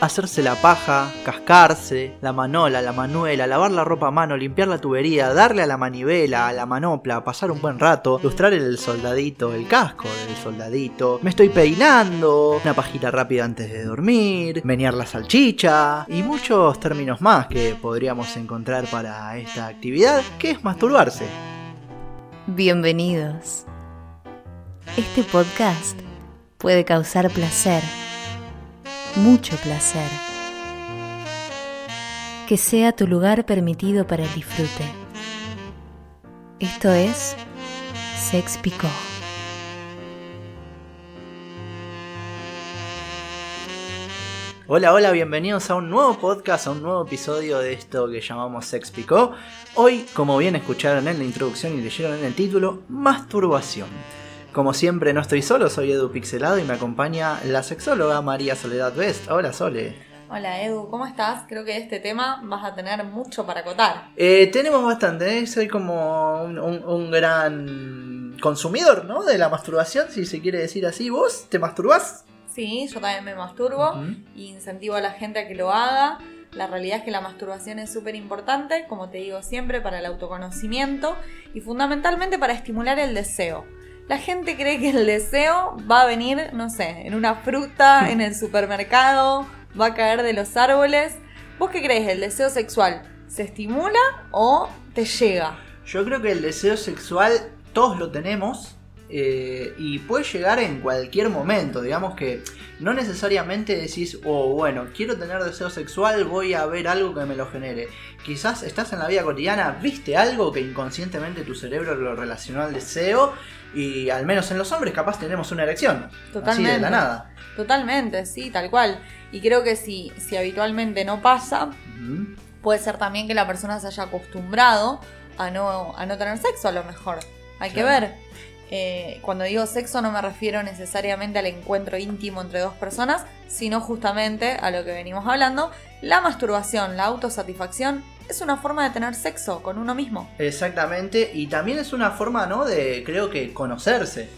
hacerse la paja, cascarse, la manola, la manuela, lavar la ropa a mano, limpiar la tubería, darle a la manivela, a la manopla, pasar un buen rato, lustrar el soldadito, el casco del soldadito, me estoy peinando, una pajita rápida antes de dormir, menear la salchicha y muchos términos más que podríamos encontrar para esta actividad que es masturbarse. Bienvenidos. Este podcast puede causar placer, mucho placer. Que sea tu lugar permitido para el disfrute. Esto es Sex Picó. Hola, hola, bienvenidos a un nuevo podcast, a un nuevo episodio de esto que llamamos Sex Picó. Hoy, como bien escucharon en la introducción y leyeron en el título, masturbación. Como siempre, no estoy solo, soy Edu Pixelado y me acompaña la sexóloga María Soledad Best. Hola, Sole. Hola Edu, ¿cómo estás? Creo que de este tema vas a tener mucho para acotar. Eh, tenemos bastante, ¿eh? soy como un, un- un gran consumidor, ¿no? De la masturbación, si se quiere decir así. ¿Vos te masturbás? Sí, yo también me masturbo Ujú. y incentivo a la gente a que lo haga. La realidad es que la masturbación es súper importante, como te digo siempre, para el autoconocimiento y fundamentalmente para estimular el deseo. La gente cree que el deseo va a venir, no sé, en una fruta, en el supermercado, va a caer de los árboles. ¿Vos qué crees? ¿El deseo sexual se estimula o te llega? Yo creo que el deseo sexual todos lo tenemos eh, y puede llegar en cualquier momento. Digamos que no necesariamente decís, oh, bueno, quiero tener deseo sexual, voy a ver algo que me lo genere. Quizás estás en la vida cotidiana, viste algo que inconscientemente tu cerebro lo relacionó al deseo y al menos en los hombres capaz tenemos una erección. Así de Totalmente. la nada. Totalmente, sí, tal cual. Y creo que si, si habitualmente no pasa, puede ser también que la persona se haya acostumbrado a no, a no tener sexo a lo mejor. Hay que ver. Eh, cuando digo sexo no me refiero necesariamente al encuentro íntimo entre dos personas, sino justamente a lo que venimos hablando. La masturbación, la autosatisfacción, es una forma de tener sexo con uno mismo. Exactamente, y también es una forma, ¿no? De, creo que, conocerse.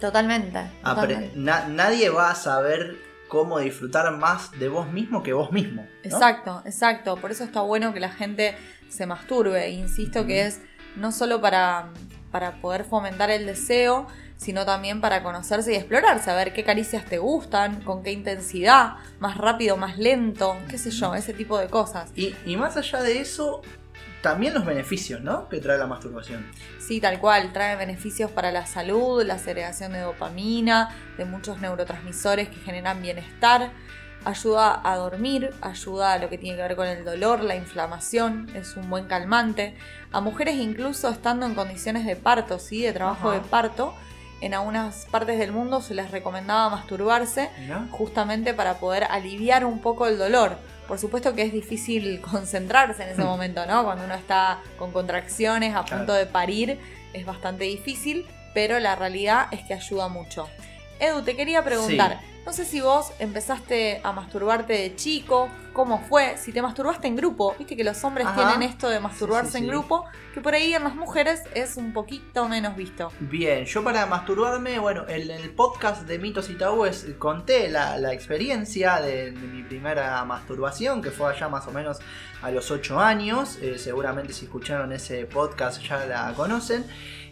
Totalmente. Apre- totalmente. na- nadie va a saber cómo disfrutar más de vos mismo que vos mismo. ¿no? Exacto, exacto. Por eso está bueno que la gente se masturbe. Insisto que es no solo para, para poder fomentar el deseo, sino también para conocerse y explorar, saber qué caricias te gustan, con qué intensidad, más rápido, más lento, qué sé yo, ese tipo de cosas. Y, y más allá de eso, también los beneficios, ¿no? Que trae la masturbación. Sí, tal cual, trae beneficios para la salud, la segregación de dopamina, de muchos neurotransmisores que generan bienestar, ayuda a dormir, ayuda a lo que tiene que ver con el dolor, la inflamación, es un buen calmante. A mujeres incluso estando en condiciones de parto, ¿sí? de trabajo Ajá. de parto, en algunas partes del mundo se les recomendaba masturbarse justamente para poder aliviar un poco el dolor. Por supuesto que es difícil concentrarse en ese momento, ¿no? Cuando uno está con contracciones, a punto de parir, es bastante difícil, pero la realidad es que ayuda mucho. Edu, te quería preguntar, no sé si vos empezaste a masturbarte de chico, cómo fue, si te masturbaste en grupo, viste que los hombres Ajá. tienen esto de masturbarse Sí, sí, en grupo, que por ahí en las mujeres es un poquito menos visto. Bien, yo para masturbarme, bueno, en el podcast de mitos y tabúes conté la, la experiencia de, de mi primera masturbación, que fue allá más o menos a los 8 años. Eh, seguramente si escucharon ese podcast ya la conocen.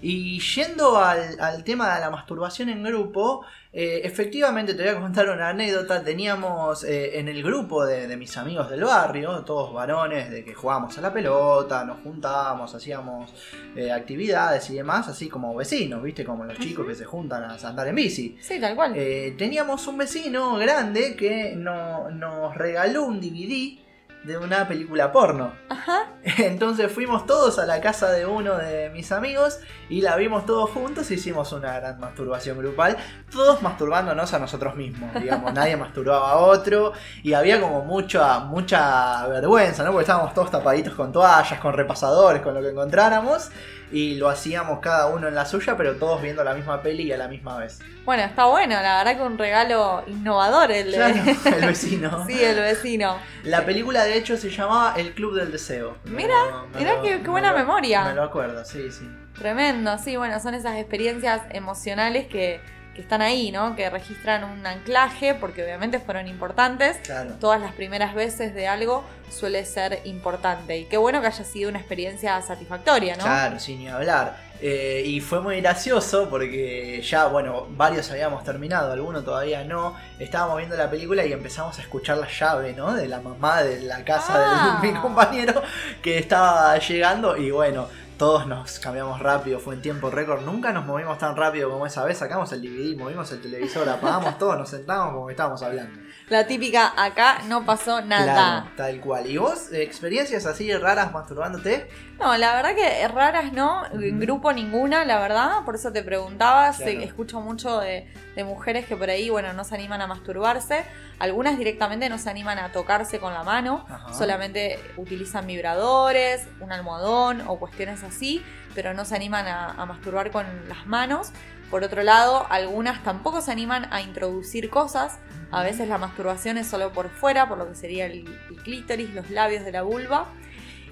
Y yendo al, al tema de la masturbación en grupo, eh, efectivamente te voy a contar una anécdota. Teníamos eh, en el grupo de, de mis amigos del barrio, todos varones, de que jugábamos a la pelota, nos juntábamos, hacíamos eh, actividades y demás, así como vecinos, ¿viste? Como los chicos que se juntan a andar en bici. Sí, tal cual. Teníamos un vecino grande que no- nos regaló un DVD de una película porno. Ajá. Entonces fuimos todos a la casa de uno de mis amigos y la vimos todos juntos y hicimos una gran masturbación grupal, todos masturbándonos a nosotros mismos, digamos, nadie masturbaba a otro y había como mucha, mucha vergüenza, ¿no? Porque estábamos todos tapaditos con toallas, con repasadores, con lo que encontráramos y lo hacíamos cada uno en la suya, pero todos viendo la misma peli y a la misma vez. Bueno, está bueno, la verdad que un regalo innovador el. Claro, el vecino. sí, el vecino. La película de hecho se llamaba El Club del Deseo. Mira, mira qué- me buena lo- memoria. Me lo acuerdo, sí, sí. Tremendo, sí, bueno, son esas experiencias emocionales que, que están ahí, ¿no? Que registran un anclaje, porque obviamente fueron importantes. Claro. Todas las primeras veces de algo suele ser importante. Y qué bueno que haya sido una experiencia satisfactoria, ¿no? Claro, sin ni hablar. Eh, y fue muy gracioso porque ya, bueno, varios habíamos terminado, algunos todavía no. Estábamos viendo la película y empezamos a escuchar la llave, ¿no? De la mamá de la casa Ah. de mi compañero que estaba llegando y bueno. Todos nos cambiamos rápido, fue en tiempo récord. Nunca nos movimos tan rápido como esa vez. Sacamos el DVD, movimos el televisor, apagamos todo, nos sentamos como estábamos hablando. La típica, acá no pasó nada. Claro, tal cual. ¿Y vos, eh, experiencias así raras masturbándote? No, la verdad que raras no, en grupo ninguna, la verdad, por eso te preguntaba, Claro. escucho mucho de, de mujeres que por ahí, bueno, no se animan a masturbarse, algunas directamente no se animan a tocarse con la mano, Ajá. solamente utilizan vibradores, un almohadón o cuestiones así, pero no se animan a, a masturbar con las manos. Por otro lado, algunas tampoco se animan a introducir cosas, a veces la masturbación es solo por fuera, por lo que sería el, el clítoris, los labios de la vulva.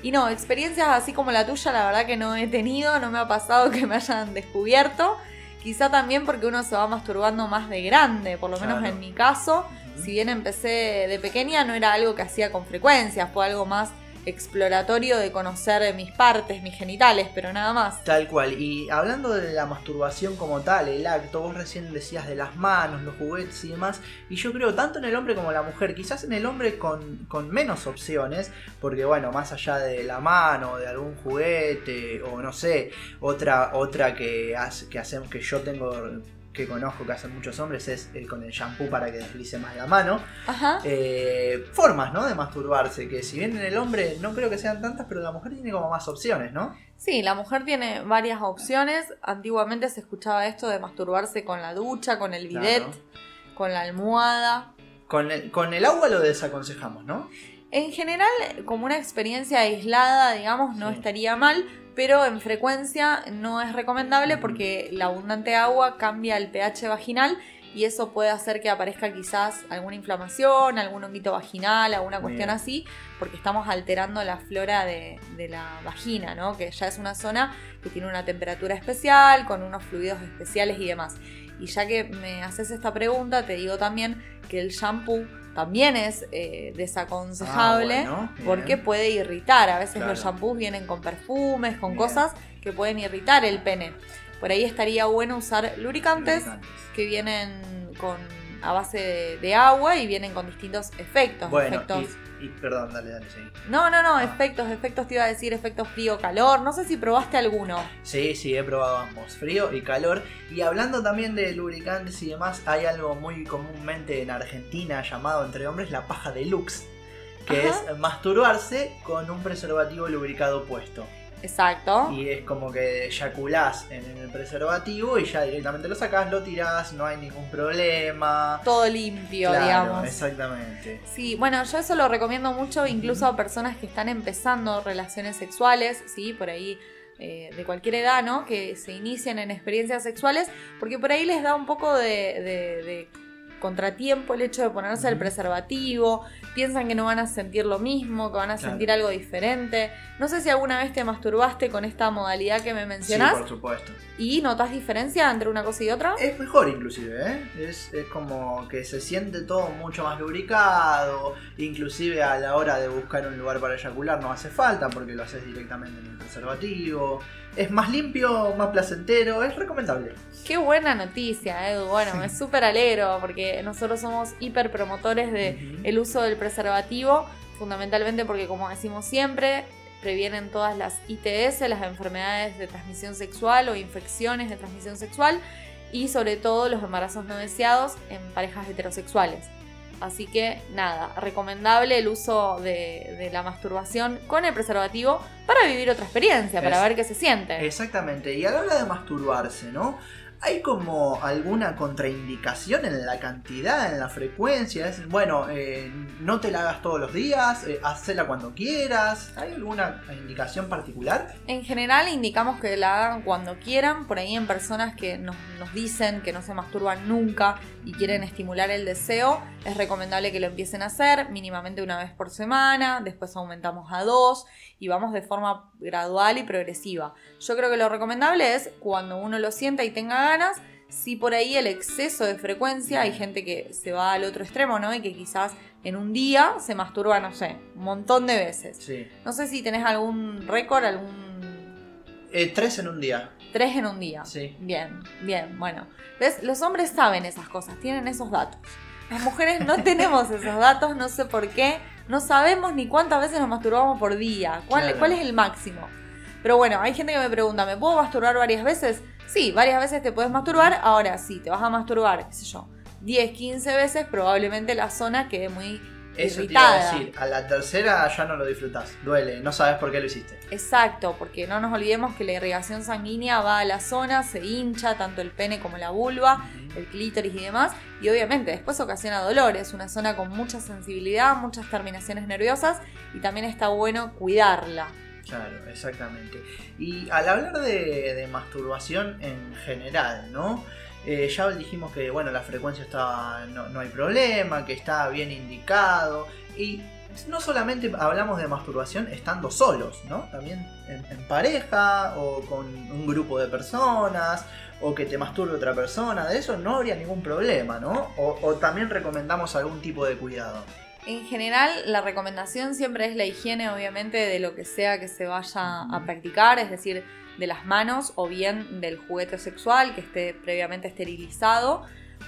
Y no, experiencias así como la tuya, la verdad que no he tenido, no me ha pasado que me hayan descubierto. Quizá también porque uno se va masturbando más de grande, por lo menos Claro. en mi caso. Si bien empecé de pequeña, no era algo que hacía con frecuencia, fue algo más exploratorio de conocer mis partes, mis genitales, pero nada más. Tal cual. Y hablando de la masturbación como tal, el acto, vos recién decías de las manos, los juguetes y demás. Y yo creo, tanto en el hombre como en la mujer, quizás en el hombre con, con menos opciones, porque bueno, más allá de la mano, de algún juguete, o no sé, otra, otra que, hace, que hacemos, que yo tengo que conozco que hacen muchos hombres es el con el shampoo para que deslice más la mano. Ajá. Eh, formas, ¿no? De masturbarse, que si bien en el hombre no creo que sean tantas, pero la mujer tiene como más opciones, ¿no? Sí, la mujer tiene varias opciones. Antiguamente se escuchaba esto de masturbarse con la ducha, con el bidet, Claro. con la almohada. Con el, con el agua lo desaconsejamos, ¿no? En general, como una experiencia aislada, digamos, no Sí. estaría mal, pero en frecuencia no es recomendable porque la abundante agua cambia el pH vaginal y eso puede hacer que aparezca quizás alguna inflamación, algún honguito vaginal, alguna cuestión Bien. así, porque estamos alterando la flora de, de la vagina, ¿no? Que ya es una zona que tiene una temperatura especial, con unos fluidos especiales y demás. Y ya que me haces esta pregunta, te digo también que el shampoo también es eh, desaconsejable Ah, bueno, porque puede irritar. A veces Claro. los shampoos vienen con perfumes, con Bien. cosas que pueden irritar el pene. Por ahí estaría bueno usar lubricantes Lubricantes. que vienen con a base de, de agua y vienen con distintos efectos. Bueno, efectos y, perdón, dale, dale, sí. no, no, no, efectos, efectos te iba a decir, efectos frío-calor. No sé si probaste alguno. Sí, sí, he probado ambos, frío y calor. Y hablando también de lubricantes y demás, hay algo muy comúnmente en Argentina llamado entre hombres la paja deluxe, que Ajá. es masturbarse con un preservativo lubricado puesto. Exacto. Y es como que eyaculás en el preservativo y ya directamente lo sacás, lo tirás, no hay ningún problema. Todo limpio, Claro, digamos. exactamente. Sí, bueno, yo eso lo recomiendo mucho incluso a personas que están empezando relaciones sexuales, ¿sí? Por ahí eh, de cualquier edad, ¿no? Que se inician en experiencias sexuales, porque por ahí les da un poco de, de- de contratiempo el hecho de ponerse el preservativo, piensan que no van a sentir lo mismo, que van a Claro. sentir algo diferente. No sé si alguna vez te masturbaste con esta modalidad que me Sí, mencionás por supuesto. y notas diferencia entre una cosa y otra. Es mejor inclusive, ¿eh? Es, es como que se siente todo mucho más lubricado, inclusive a la hora de buscar un lugar para eyacular no hace falta porque lo haces directamente en el preservativo. Es más limpio, más placentero, es recomendable. Qué buena noticia, Edu. Bueno, me súper alegro porque nosotros somos hiper promotores de Ujú. el uso del preservativo, fundamentalmente porque como decimos siempre, previenen todas las ITS, las enfermedades de transmisión sexual o infecciones de transmisión sexual y sobre todo los embarazos no deseados en parejas heterosexuales. Así que nada, recomendable el uso de, de la masturbación con el preservativo para vivir otra experiencia, para Es- ver qué se siente. Exactamente, y a la hora de masturbarse, ¿no? ¿Hay como alguna contraindicación en la cantidad, en la frecuencia? Es, bueno, eh, no te la hagas todos los días, eh, cuando quieras. ¿Hay alguna indicación particular? En general indicamos que la hagan cuando quieran, por ahí en personas que nos, nos dicen que no se masturban nunca y quieren estimular el deseo, es recomendable que lo empiecen a hacer mínimamente una vez por semana, después aumentamos a dos y vamos de forma gradual y progresiva. Yo creo que lo recomendable es cuando uno lo sienta y tenga ganas, Si por ahí el exceso de frecuencia, hay gente que se va al otro extremo, ¿no? Y que quizás en un día se masturba, no sé, un montón de veces. Sí. No sé si tenés algún récord, algún Eh, tres en un día. Tres en un día. Sí. Bien, bien, bueno. ¿Ves? Los hombres saben esas cosas, tienen esos datos. Las mujeres no tenemos esos datos, no sé por qué. No sabemos ni cuántas veces nos masturbamos por día. ¿Cuál, Claro. cuál es el máximo? Pero bueno, hay gente que me pregunta, ¿me puedo masturbar varias veces? Sí, varias veces te puedes masturbar. Ahora sí, te vas a masturbar, qué sé yo, 10, 15 veces, probablemente la zona quede muy Eso te iba a irritada. decir. A la tercera ya no lo disfrutás. Duele, no sabes por qué lo hiciste. Exacto, porque no nos olvidemos que la irrigación sanguínea va a la zona, se hincha tanto el pene como la vulva, el clítoris y demás, y obviamente después ocasiona dolor, es una zona con mucha sensibilidad, muchas terminaciones nerviosas y también está bueno cuidarla. Claro, exactamente. Y al hablar de, masturbación en general, ¿no? Eh, ya dijimos que bueno, la frecuencia está, no, no hay problema, que está bien indicado. Y no solamente hablamos de masturbación estando solos, ¿no? También en, en pareja o con un grupo de personas o que te masturbe otra persona, de eso no habría ningún problema, ¿no? O, o también recomendamos algún tipo de cuidado. En general, la recomendación siempre es la higiene, obviamente, de lo que sea que se vaya a practicar, es decir, de las manos o bien del juguete sexual que esté previamente esterilizado.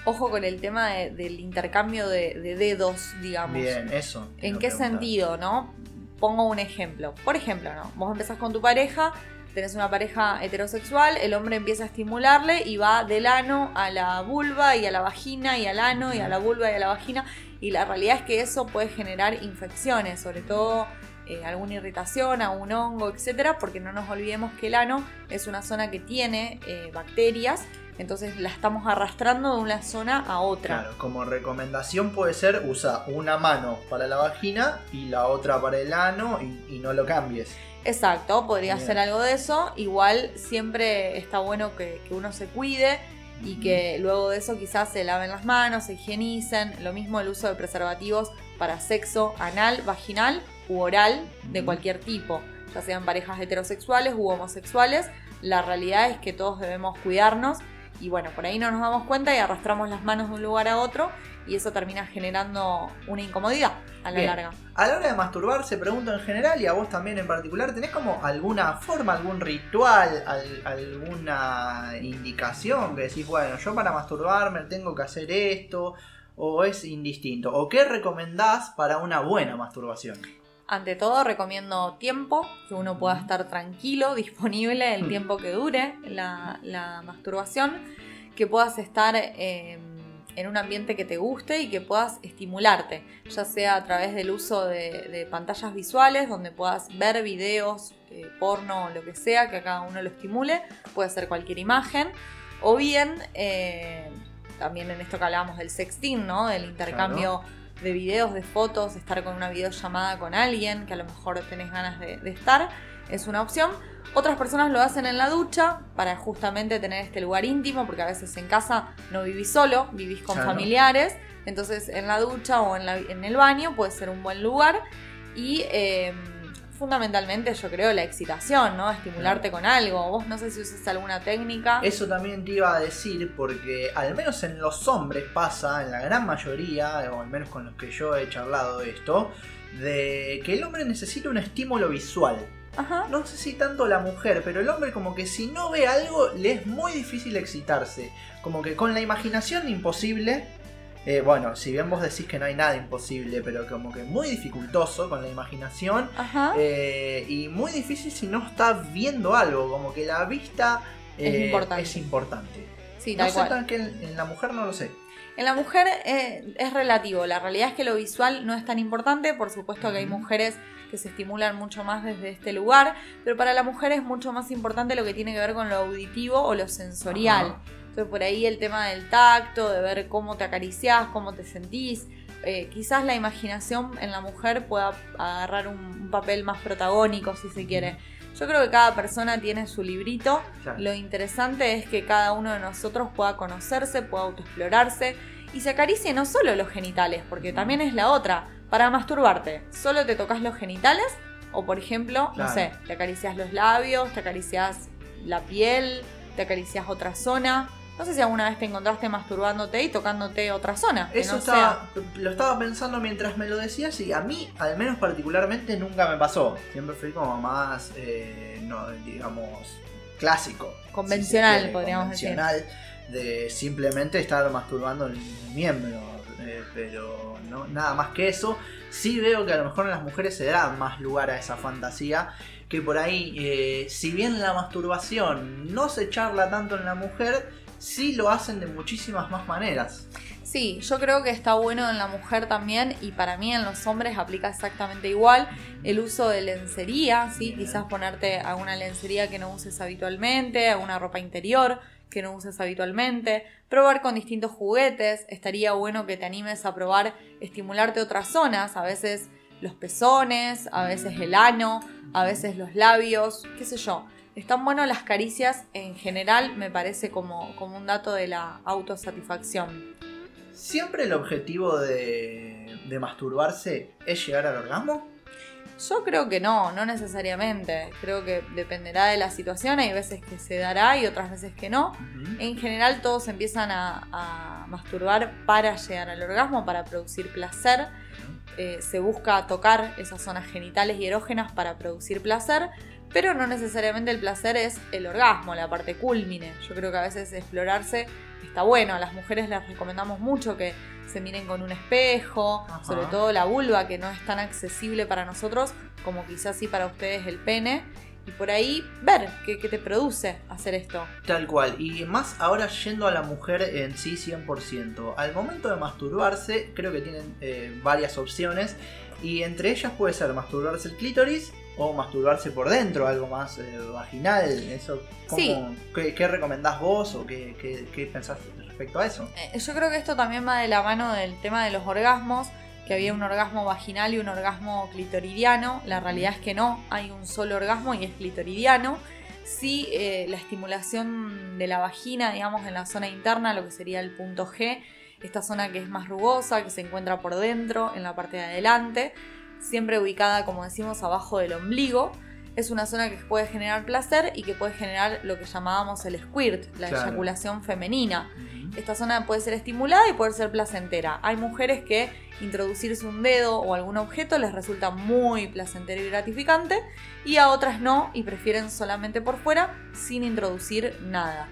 Ojo con el tema de- del intercambio de, de dedos, digamos. Bien, eso. ¿En qué preguntar. sentido, no? Pongo un ejemplo. Por ejemplo, ¿no? Vos empezás con tu pareja, tenés una pareja heterosexual, el hombre empieza a estimularle y va del ano a la vulva y a la vagina y al ano y a la vulva y a la vagina. Y la realidad es que eso puede generar infecciones, sobre todo eh, alguna irritación, algún hongo, etcétera, porque no nos olvidemos que el ano es una zona que tiene eh, bacterias, entonces la estamos arrastrando de una zona a otra. Claro, como recomendación puede ser usa una mano para la vagina y la otra para el ano y, y no lo cambies. Exacto, podría Bien. ser algo de eso. Igual siempre está bueno que, que uno se cuide y que luego de eso quizás se laven las manos, se higienicen. Lo mismo el uso de preservativos para sexo anal, vaginal u oral de cualquier tipo, ya sean parejas heterosexuales u homosexuales. La realidad es que todos debemos cuidarnos y bueno, por ahí no nos damos cuenta y arrastramos las manos de un lugar a otro y eso termina generando una incomodidad a la Bien. larga. A la hora de masturbar, se pregunta en general y a vos también en particular, ¿tenés como alguna forma, algún ritual, al- alguna indicación que decís, bueno, yo para masturbarme tengo que hacer esto? ¿O es indistinto? ¿O qué recomendás para una buena masturbación? Ante todo recomiendo tiempo, que uno pueda estar tranquilo, disponible el Mm. tiempo que dure la, la masturbación, que puedas estar eh, en un ambiente que te guste y que puedas estimularte, ya sea a través del uso de, de pantallas visuales, donde puedas ver videos, eh, porno o lo que sea, que a cada uno lo estimule, puede ser cualquier imagen, o bien eh, también en esto que hablábamos del sexting, ¿no? Del intercambio de videos, de fotos, estar con una videollamada con alguien que a lo mejor tenés ganas de, de estar, es una opción. Otras personas lo hacen en la ducha para justamente tener este lugar íntimo, porque a veces en casa no vivís solo, vivís con Claro. familiares, entonces en la ducha o en, la- en el baño puede ser un buen lugar y eh, fundamentalmente yo creo la excitación, ¿no? Estimularte con algo. Vos no sé si usas alguna técnica. Eso también te iba a decir porque al menos en los hombres pasa, en la gran mayoría, o al menos con los que yo he charlado esto, de que el hombre necesita un estímulo visual. Ajá. No sé si tanto la mujer, pero el hombre como que si no ve algo le es muy difícil excitarse. Como que con la imaginación imposible. Eh, bueno, si bien vos decís que no hay nada imposible, pero como que muy dificultoso con la imaginación. Ajá. eh, y muy difícil si no está viendo algo. Como que la vista Es eh, importante. es importante. sí, No tal sé cual. tan que en, en la mujer no lo sé. En la mujer eh, es relativo, la realidad es que lo visual no es tan importante, por supuesto que hay mujeres que se estimulan mucho más desde este lugar, pero para la mujer es mucho más importante lo que tiene que ver con lo auditivo o lo sensorial. Ajá. Entonces por ahí el tema del tacto, de ver cómo te acariciás, cómo te sentís, eh, quizás la imaginación en la mujer pueda agarrar un, un papel más protagónico si se quiere. Yo creo que cada persona tiene su librito Claro. lo interesante es que cada uno de nosotros pueda conocerse, pueda autoexplorarse y se acaricie no solo los genitales, porque también es la otra. Para masturbarte, ¿solo te tocas los genitales? O por ejemplo, Claro. no sé, te acaricias los labios, te acaricias la piel, te acaricias otra zona. No sé si alguna vez te encontraste masturbándote y tocándote otra zona. Eso no estaba, lo estaba pensando mientras me lo decías y a mí, al menos particularmente, nunca me pasó. Siempre fui como más, eh, no, digamos, clásico. Convencional, si quiere, podríamos convencional, de simplemente estar masturbando el miembro. eh, pero no, nada más que eso. Sí veo que a lo mejor en las mujeres se da más lugar a esa fantasía. Que por ahí, eh, si bien la masturbación no se charla tanto en la mujer, sí lo hacen de muchísimas más maneras. Sí, yo creo que está bueno en la mujer también y para mí en los hombres aplica exactamente igual el uso de lencería, ¿sí? Quizás ponerte alguna lencería que no uses habitualmente, alguna ropa interior que no uses habitualmente, probar con distintos juguetes, estaría bueno que te animes a probar estimularte otras zonas, a veces los pezones, a veces el ano, a veces los labios, qué sé yo. Están buenas las caricias en general, me parece como, como un dato de la autosatisfacción. ¿Siempre el objetivo de, de masturbarse es llegar al orgasmo? Yo creo que no, no necesariamente. Creo que dependerá de la situación. Hay veces que se dará y otras veces que no. En general todos empiezan a, a masturbar para llegar al orgasmo, para producir placer. Eh, se busca tocar esas zonas genitales y erógenas para producir placer, pero no necesariamente el placer es el orgasmo, la parte culmine. Yo creo que a veces explorarse está bueno. A las mujeres les recomendamos mucho que se miren con un espejo, Ajá. sobre todo la vulva, que no es tan accesible para nosotros como quizás sí para ustedes el pene. Y por ahí ver qué, qué te produce hacer esto. Tal cual, y más ahora yendo a la mujer en sí 100%. Al momento de masturbarse, creo que tienen eh, varias opciones, y entre ellas puede ser masturbarse el clítoris o masturbarse por dentro, algo más eh, vaginal. Eso, ¿cómo- Sí. ¿qué, qué recomendás vos o qué, qué, qué pensás respecto a eso? Eh, Yo creo que esto también va de la mano del tema de los orgasmos, que había un orgasmo vaginal y un orgasmo clitoridiano. La realidad es que no, hay un solo orgasmo y es clitoridiano. Sí, eh, la estimulación de la vagina, digamos, en la zona interna, lo que sería el punto G, esta zona que es más rugosa, que se encuentra por dentro, en la parte de adelante, siempre ubicada, como decimos, abajo del ombligo. Es una zona que puede generar placer y que puede generar lo que llamábamos el squirt, la Claro. eyaculación femenina. Esta zona puede ser estimulada y puede ser placentera. Hay mujeres que introducirse un dedo o algún objeto les resulta muy placentero y gratificante y a otras no y prefieren solamente por fuera sin introducir nada.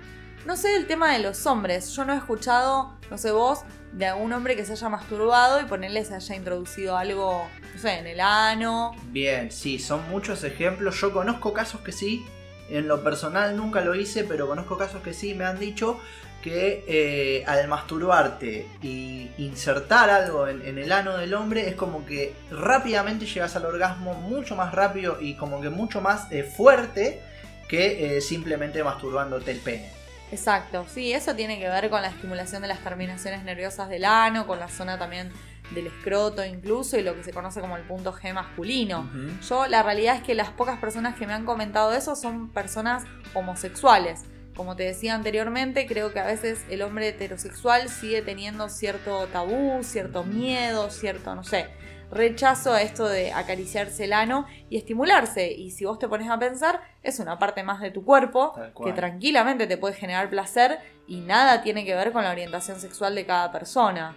No sé el tema de los hombres, yo no he escuchado, no sé vos, de algún hombre que se haya masturbado y ponerle se haya introducido algo, no sé, en el ano. Bien, sí, son muchos ejemplos. Yo conozco casos que sí. En lo personal nunca lo hice, pero conozco casos que sí me han dicho que eh, al masturbarte y insertar algo en, el ano del hombre es como que rápidamente llegas al orgasmo mucho más rápido y como que mucho más eh, fuerte que eh, simplemente masturbándote el pene. Exacto, sí, eso tiene que ver con la estimulación de las terminaciones nerviosas del ano, con la zona también del escroto incluso y lo que se conoce como el punto G masculino. Yo la realidad es que las pocas personas que me han comentado eso son personas homosexuales. Como te decía anteriormente, creo que a veces el hombre heterosexual sigue teniendo cierto tabú, cierto miedo, cierto, no sé, rechazo a esto de acariciarse el ano y estimularse. Y si vos te pones a pensar, es una parte más de tu cuerpo que tranquilamente te puede generar placer y nada tiene que ver con la orientación sexual de cada persona.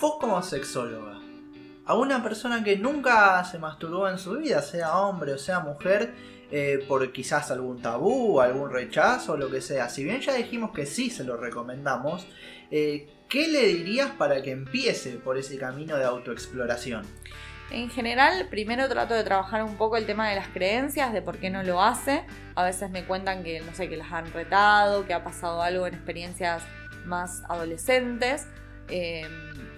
Vos como sexóloga, a una persona que nunca se masturbó en su vida, sea hombre o sea mujer, eh, por quizás algún tabú, algún rechazo, lo que sea, si bien ya dijimos que sí se lo recomendamos, eh, ¿qué le dirías para que empiece por ese camino de autoexploración? En general, primero trato de trabajar un poco el tema de las creencias, de por qué no lo hace. A veces me cuentan que, no sé, que las han retado, que ha pasado algo en experiencias más adolescentes. Eh,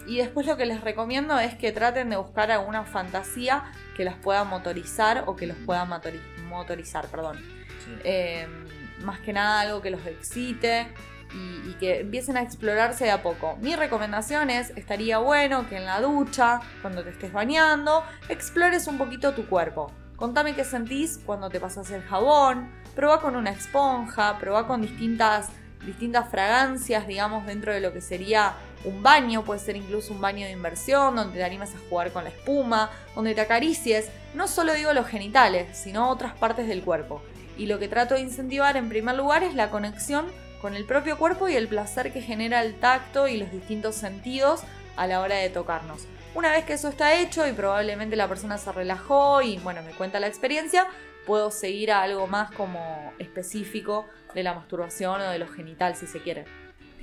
y después lo que les recomiendo es que traten de buscar alguna fantasía que las pueda motorizar o que los pueda motori- motorizar, perdón. Eh, más que nada algo que los excite y, y que empiecen a explorarse de a poco. Mi recomendación es, estaría bueno que en la ducha, cuando te estés bañando, explores un poquito tu cuerpo. Contame qué sentís cuando te pasas el jabón, probá con una esponja, probá con distintas, distintas fragancias, digamos, dentro de lo que sería un baño, puede ser incluso un baño de inversión, donde te animes a jugar con la espuma, donde te acaricies, no solo digo los genitales, sino otras partes del cuerpo. Y lo que trato de incentivar en primer lugar es la conexión con el propio cuerpo y el placer que genera el tacto y los distintos sentidos a la hora de tocarnos. Una vez que eso está hecho y probablemente la persona se relajó y bueno, me cuenta la experiencia, puedo seguir a algo más como específico de la masturbación o de lo genital si se quiere.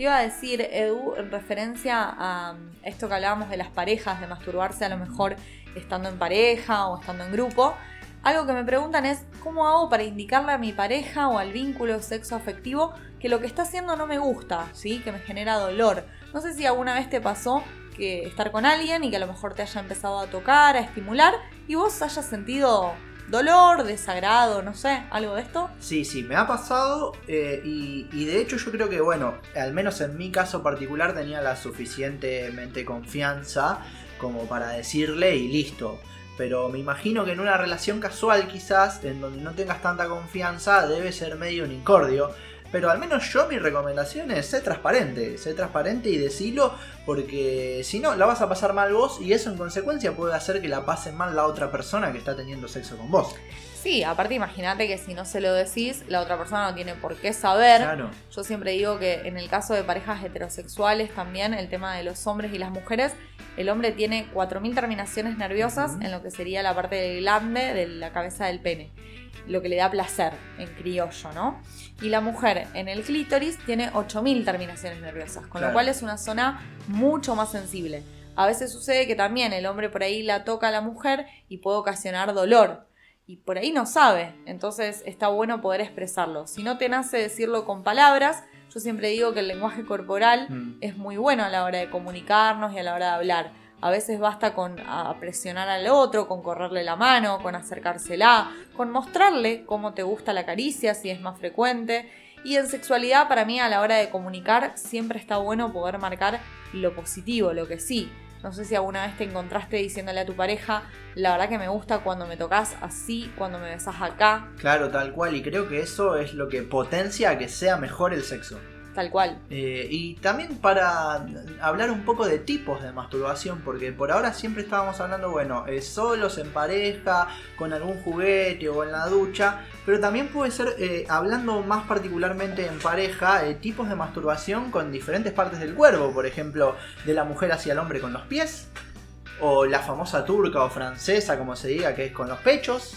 Iba a decir, Edu, en referencia a esto que hablábamos de las parejas, de masturbarse a lo mejor estando en pareja o estando en grupo, algo que me preguntan es, ¿cómo hago para indicarle a mi pareja o al vínculo sexo afectivo que lo que está haciendo no me gusta, ¿sí? que me genera dolor? No sé si alguna vez te pasó que estar con alguien y que a lo mejor te haya empezado a tocar, a estimular y vos hayas sentido dolor, desagrado, no sé, algo de esto. Sí, sí, me ha pasado eh, y, y, de hecho yo creo que, bueno, al menos en mi caso particular tenía la suficientemente confianza como para decirle y listo. Pero me imagino que en una relación casual quizás, en donde no tengas tanta confianza, debe ser medio un incordio. Pero al menos yo mi recomendación es ser transparente, ser transparente y decirlo porque si no la vas a pasar mal vos y eso en consecuencia puede hacer que la pase mal la otra persona que está teniendo sexo con vos. Sí, aparte imagínate que si no se lo decís, la otra persona no tiene por qué saber. Claro. Yo siempre digo que en el caso de parejas heterosexuales también, el tema de los hombres y las mujeres, el hombre tiene 4.000 terminaciones nerviosas en lo que sería la parte del glande de la cabeza del pene, lo que le da placer en criollo, ¿no? Y la mujer en el clítoris tiene 8.000 terminaciones nerviosas, con Claro. lo cual es una zona mucho más sensible. A veces sucede que también el hombre por ahí la toca a la mujer y puede ocasionar dolor. Y por ahí no sabe, entonces está bueno poder expresarlo. Si no te nace decirlo con palabras, yo siempre digo que el lenguaje corporal Mm. es muy bueno a la hora de comunicarnos y a la hora de hablar. A veces basta con a presionar al otro, con correrle la mano, con acercársela, con mostrarle cómo te gusta la caricia, si es más frecuente. Y en sexualidad, para mí, a la hora de comunicar, siempre está bueno poder marcar lo positivo, lo que sí. No sé si alguna vez te encontraste diciéndole a tu pareja, la verdad que me gusta cuando me tocas así, cuando me besas acá, Claro, tal cual. Y creo que eso es lo que potencia que sea mejor el sexo. Tal cual. Eh, y también para hablar un poco de tipos de masturbación, porque por ahora siempre estábamos hablando, bueno, eh, solos, en pareja, con algún juguete o en la ducha, pero también puede ser, eh, hablando más particularmente en pareja, tipos de masturbación con diferentes partes del cuerpo, por ejemplo, de la mujer hacia el hombre con los pies, o la famosa turca o francesa, como se diga, que es con los pechos.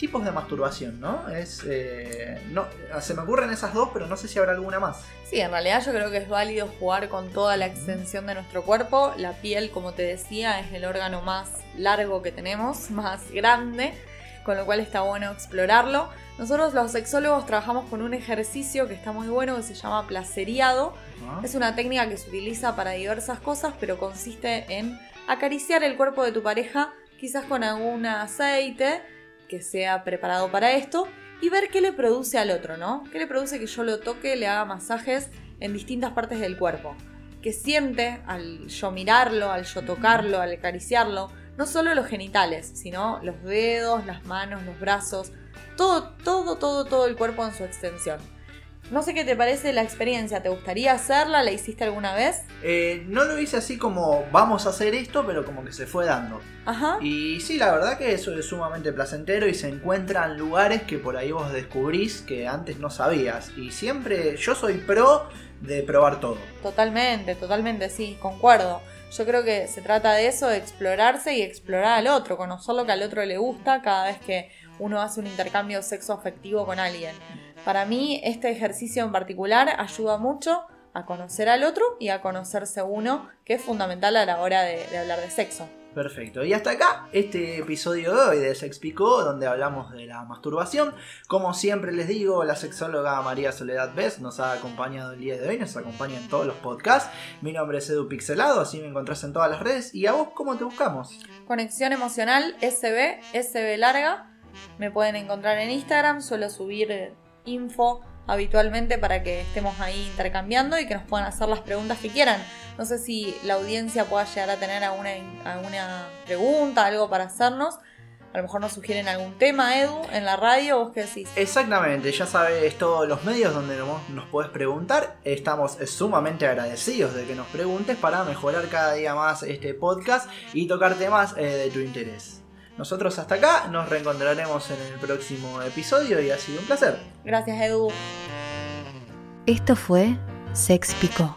Tipos de masturbación, ¿no? Es. eh, no se me ocurren esas dos, pero no sé si habrá alguna más. Sí, en realidad yo creo que es válido jugar con toda la extensión de nuestro cuerpo. La piel, como te decía, es el órgano más largo que tenemos, más grande, con lo cual está bueno explorarlo. Nosotros los sexólogos trabajamos con un ejercicio que está muy bueno que se llama placeriado. Es una técnica que se utiliza para diversas cosas, pero consiste en acariciar el cuerpo de tu pareja, quizás con algún aceite que sea preparado para esto, y ver qué le produce al otro, ¿no? ¿Qué le produce que yo lo toque, le haga masajes en distintas partes del cuerpo? Que siente al yo mirarlo, al yo tocarlo, al acariciarlo, no solo los genitales, sino los dedos, las manos, los brazos, todo, todo, todo, todo el cuerpo en su extensión. No sé qué te parece la experiencia, ¿te gustaría hacerla? ¿La hiciste alguna vez? Eh, no lo hice así como vamos a hacer esto, pero como que se fue dando. Ajá. Y sí, la verdad que eso es sumamente placentero y se encuentran lugares que por ahí vos descubrís que antes no sabías. Y siempre yo soy pro de probar todo. Totalmente, totalmente, sí, concuerdo. Yo creo que se trata de eso, de explorarse y explorar al otro, conocer lo que al otro le gusta cada vez que uno hace un intercambio sexo afectivo con alguien. Para mí, este ejercicio en particular ayuda mucho a conocer al otro y a conocerse uno, que es fundamental a la hora de, de hablar de sexo. Perfecto. Y hasta acá este episodio de hoy de Sex Picó, donde hablamos de la masturbación. Como siempre les digo, la sexóloga María Soledad Bess nos ha acompañado el día de hoy, nos acompaña en todos los podcasts. Mi nombre es Edu Pixelado, así me encontrás en todas las redes. ¿Y a vos cómo te buscamos? Conexión emocional SB, SB larga. Me pueden encontrar en Instagram, suelo subir info habitualmente para que estemos ahí intercambiando y que nos puedan hacer las preguntas que quieran. No sé si la audiencia pueda llegar a tener alguna, alguna pregunta, algo para hacernos. A lo mejor nos sugieren algún tema, Edu, en la radio. ¿Vos qué decís? Exactamente, ya sabes todos los medios donde nos, nos puedes preguntar. Estamos sumamente agradecidos de que nos preguntes para mejorar cada día más este podcast y tocar temas eh, de tu interés. Nosotros hasta acá, nos reencontraremos en el próximo episodio y ha sido un placer. Gracias, Edu. Esto fue Sex Picó.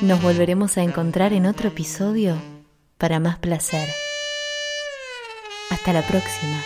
Nos volveremos a encontrar en otro episodio para más placer. Hasta la próxima.